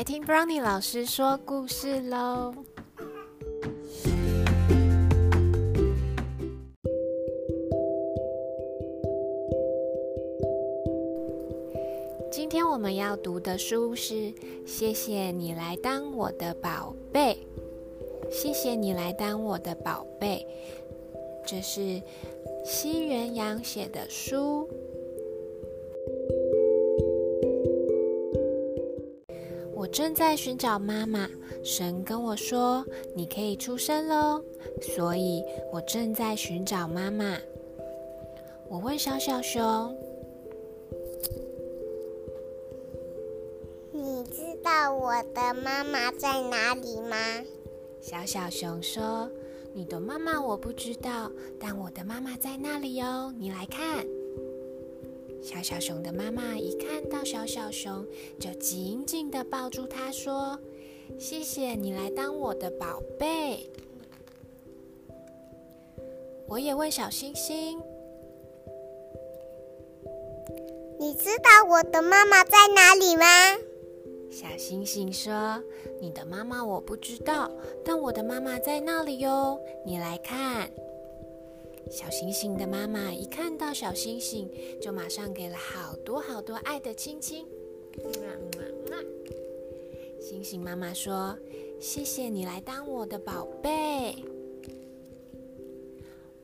来听 Brownie 老师说故事喽。今天我们要读的书是《谢谢你来当我的宝贝》。谢谢你来当我的宝贝，这是西元阳写的书。我正在寻找妈妈，神跟我说你可以出生喽，所以我正在寻找妈妈。我问小小熊：“你知道我的妈妈在哪里吗？”小小熊说：“你的妈妈我不知道，但我的妈妈在那里哦，你来看。”小小熊的妈妈一看到小小熊，就紧紧的抱住它，说：“谢谢你来当我的宝贝。”我也问小星星：“你知道我的妈妈在哪里吗？”小星星说：“你的妈妈我不知道，但我的妈妈在那里哟，你来看。”小星星的妈妈一看到小星星，就马上给了好多好多爱的亲亲。星星妈妈说：“谢谢你来当我的宝贝。”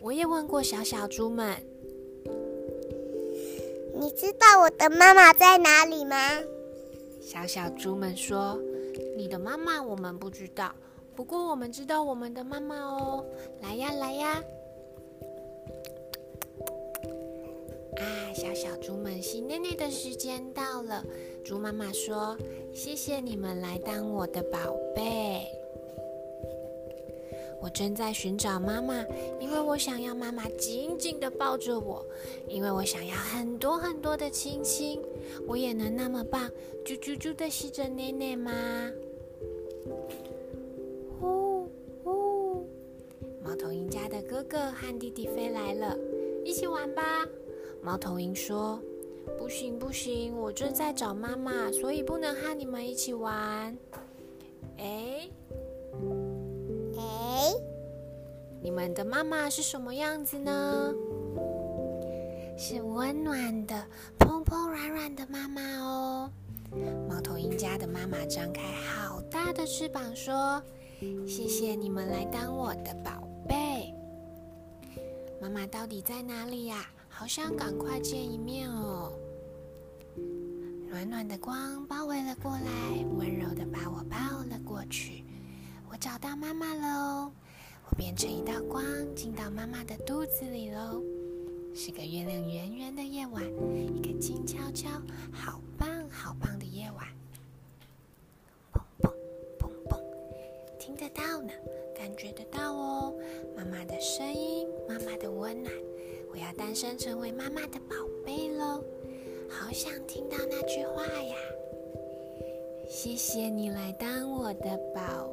我也问过小小猪们：“你知道我的妈妈在哪里吗？”小小猪们说：“你的妈妈我们不知道，不过我们知道我们的妈妈哦。来呀，来呀！”小小猪们洗内内的时间到了。猪妈妈说：“谢谢你们来当我的宝贝。”我正在寻找妈妈，因为我想要妈妈紧紧的抱着我，因为我想要很多很多的亲亲。我也能那么棒，啾啾啾的吸着奶奶吗？呼呼！猫头鹰家的哥哥和弟弟飞来了，一起玩吧。猫头鹰说：“不行不行，我正在找妈妈，所以不能和你们一起玩。”哎。哎你们的妈妈是什么样子呢？是温暖的、蓬蓬软软的妈妈哦。猫头鹰家的妈妈张开好大的翅膀，说：“谢谢你们来当我的宝贝。”妈妈到底在哪里呀？好想赶快见一面哦。暖暖的光包围了过来，温柔的把我抱了过去。我找到妈妈喽。我变成一道光，进到妈妈的肚子里喽。是个月亮圆圆的夜晚，一个静悄悄、好棒好棒的夜晚。砰砰砰砰，听得到呢，感觉得到哦。妈妈的声音，妈妈的温暖，要诞生成为妈妈的宝贝喽。好想听到那句话呀！谢谢你来当我的宝。